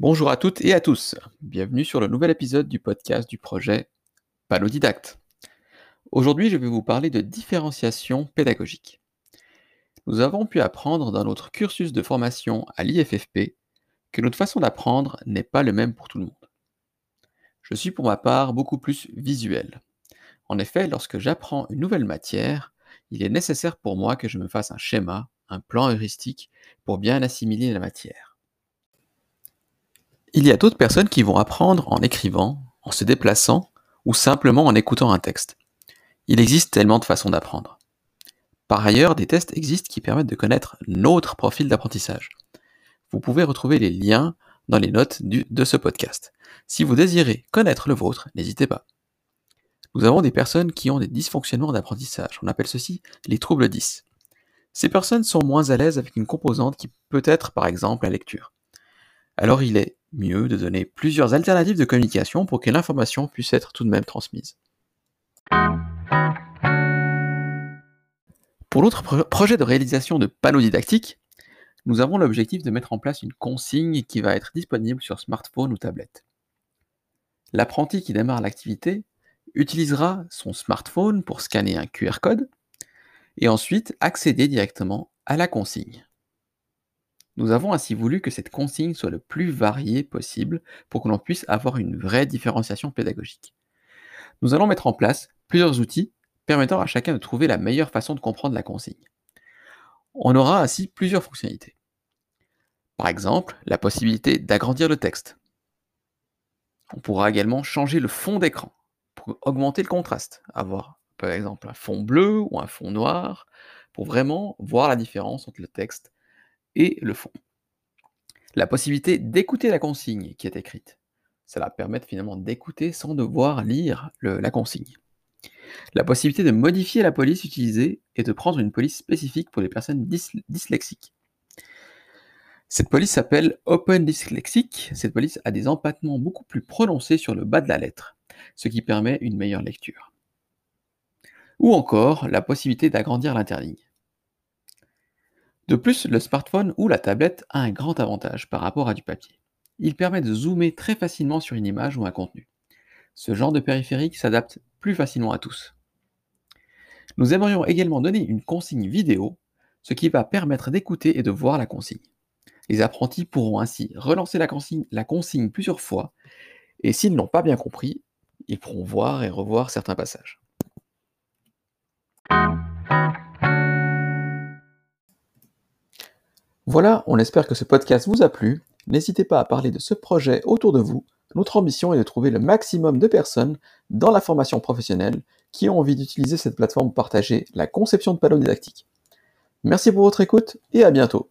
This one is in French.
Bonjour à toutes et à tous. Bienvenue sur le nouvel épisode du podcast du projet Panodidacte. Aujourd'hui, je vais vous parler de différenciation pédagogique. Nous avons pu apprendre dans notre cursus de formation à l'IFFP que notre façon d'apprendre n'est pas le même pour tout le monde. Je suis pour ma part beaucoup plus visuel. En effet, lorsque j'apprends une nouvelle matière, il est nécessaire pour moi que je me fasse un schéma, un plan heuristique pour bien assimiler la matière. Il y a d'autres personnes qui vont apprendre en écrivant, en se déplaçant ou simplement en écoutant un texte. Il existe tellement de façons d'apprendre. Par ailleurs, des tests existent qui permettent de connaître notre profil d'apprentissage. Vous pouvez retrouver les liens dans les notes de ce podcast. Si vous désirez connaître le vôtre, n'hésitez pas. Nous avons des personnes qui ont des dysfonctionnements d'apprentissage. On appelle ceci les troubles 10. Ces personnes sont moins à l'aise avec une composante qui peut être par exemple la lecture. Alors il est mieux de donner plusieurs alternatives de communication pour que l'information puisse être tout de même transmise. Pour l'autre projet de réalisation de panneaux didactiques, nous avons l'objectif de mettre en place une consigne qui va être disponible sur smartphone ou tablette. L'apprenti qui démarre l'activité utilisera son smartphone pour scanner un QR code et ensuite accéder directement à la consigne. Nous avons ainsi voulu que cette consigne soit le plus variée possible pour que l'on puisse avoir une vraie différenciation pédagogique. Nous allons mettre en place plusieurs outils permettant à chacun de trouver la meilleure façon de comprendre la consigne. On aura ainsi plusieurs fonctionnalités. Par exemple, la possibilité d'agrandir le texte. On pourra également changer le fond d'écran pour augmenter le contraste, avoir par exemple un fond bleu ou un fond noir pour vraiment voir la différence entre le texte et le fond. La possibilité d'écouter la consigne qui est écrite. Ça va permettre finalement d'écouter sans devoir lire la consigne. La possibilité de modifier la police utilisée et de prendre une police spécifique pour les personnes dyslexiques. Cette police s'appelle Open Dyslexic. Cette police a des empattements beaucoup plus prononcés sur le bas de la lettre, ce qui permet une meilleure lecture. Ou encore la possibilité d'agrandir l'interligne. De plus, le smartphone ou la tablette a un grand avantage par rapport à du papier. Il permet de zoomer très facilement sur une image ou un contenu. Ce genre de périphérique s'adapte plus facilement à tous. Nous aimerions également donner une consigne vidéo, ce qui va permettre d'écouter et de voir la consigne. Les apprentis pourront ainsi relancer la consigne, plusieurs fois, et s'ils n'ont pas bien compris, ils pourront voir et revoir certains passages. Voilà, on espère que ce podcast vous a plu. N'hésitez pas à parler de ce projet autour de vous. Notre ambition est de trouver le maximum de personnes dans la formation professionnelle qui ont envie d'utiliser cette plateforme pour partager la conception de panneaux didactiques. Merci pour votre écoute et à bientôt.